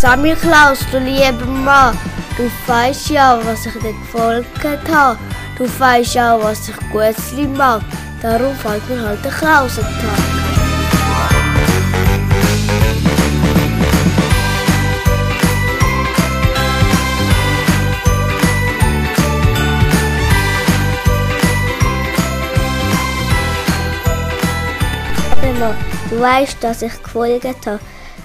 Sammy Klaus, du lieber Mann, du weißt ja, was ich dir gefolgt habe. Du weißt ja, was ich Gutzli mag. Darum fällt mir halt der Klausentag. Immer, Du weißt, dass ich gefolgt habe.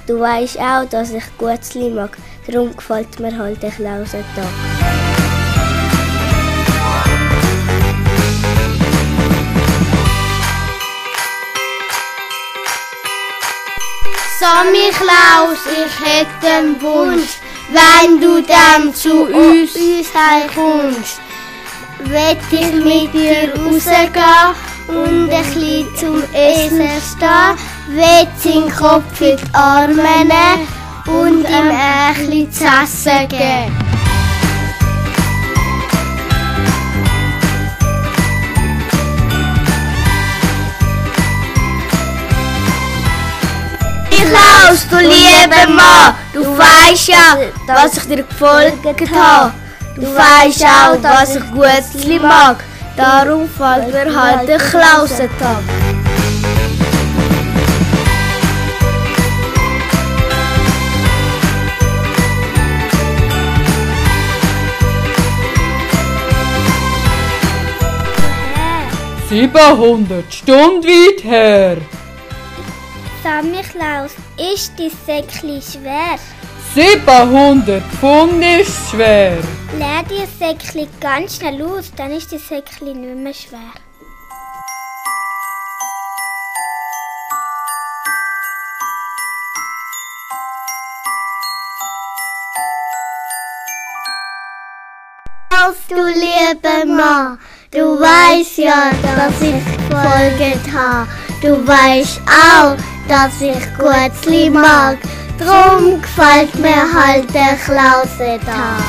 Du weißt auch, dass ich Gutzli mag. Darum gefällt mir halt der Klausentag. Sammy Klaus, ich hätte einen Wunsch, wenn du dann zu uns, uns kommst. Will ich mit dir rausgehen und ein bisschen zum Essen stehen, will seinen Kopf in die Arme nehmen und ihm ein zu essen geben. Klaus, du lieber Mann, du weißt ja, was ich dir gefolgt habe. Du weißt auch, dass ich Gutzli mag. Darum fällt mir halt der Klausentag. Siebenhundert Stunden weit her. Sammy Klaus, ist dein Säckchen schwer? 700 Pfund ist schwer. Leer dir das Säckchen ganz schnell aus, dann ist das Säckchen nicht mehr schwer. Klaus, du lieber Mann, du weißt ja, dass ich gefolgt habe. Du weißt auch, dass ich Gutzli mag. Drum gefällt mir halt der Klausentag.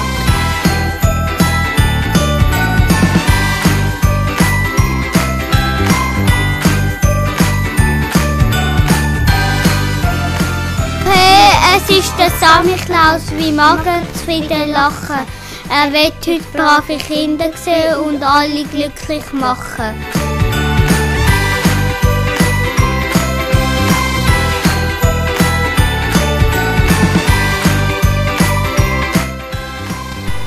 Hey, es ist der Sammy Klaus, wie Magen zufrieden lachen. Er wird heute brave Kinder sehen und alle glücklich machen.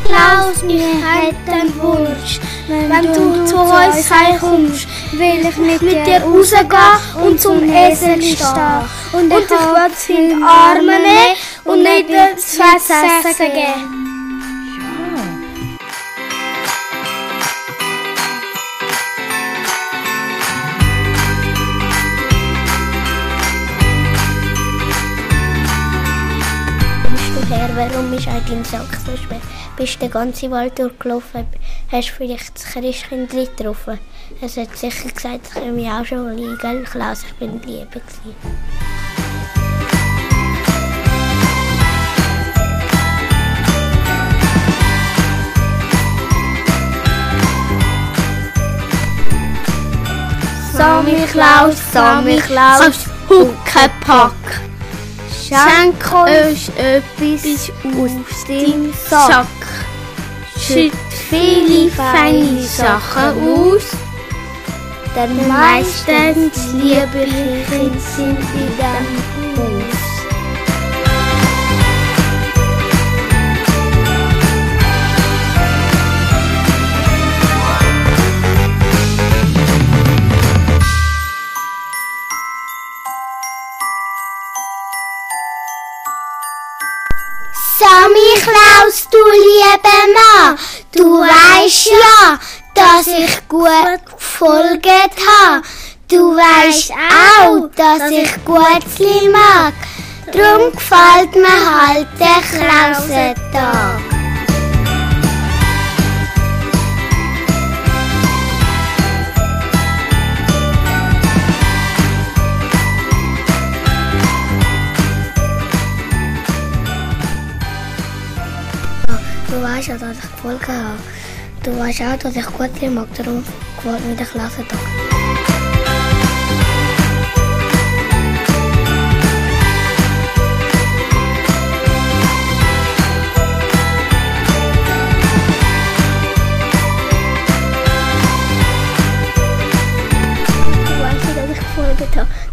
Klaus, ich hätte einen Wunsch. Wenn, du zu uns heimkommst, will ich mit, dir rausgehen und zum Essen stehen. Und ich will sie in die Arme nehmen und nicht das Essen geben. Warum ist eigentlich im Sack so schwer? Bist du den ganzen Wald durchgelaufen? Hast du vielleicht das Christkind getroffen? Es hat sicher gesagt, ich mich auch schon liegen. Klaus, ich bin Liebe. Gewesen. Sammy Klaus, Sammy Klaus, Huckepack. Schenk uns etwas aus dem Sack. Schütt viele feine Sachen aus. Denn meistens liebe Kinder sind in diesem Haus. Weißt ja, dass ich gut gefolgt habe. Du weißt auch, dass ich Gutzli mag. Drum gefällt mir halt der Klausentag. Du weißt ja, dass ich gefolgt habe. Toen weet je altijd echt kort in Makdrom, kwart de later dag.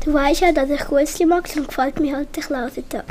Du weißt ja, dass ich gut gemacht und gefällt mir halt der Tag.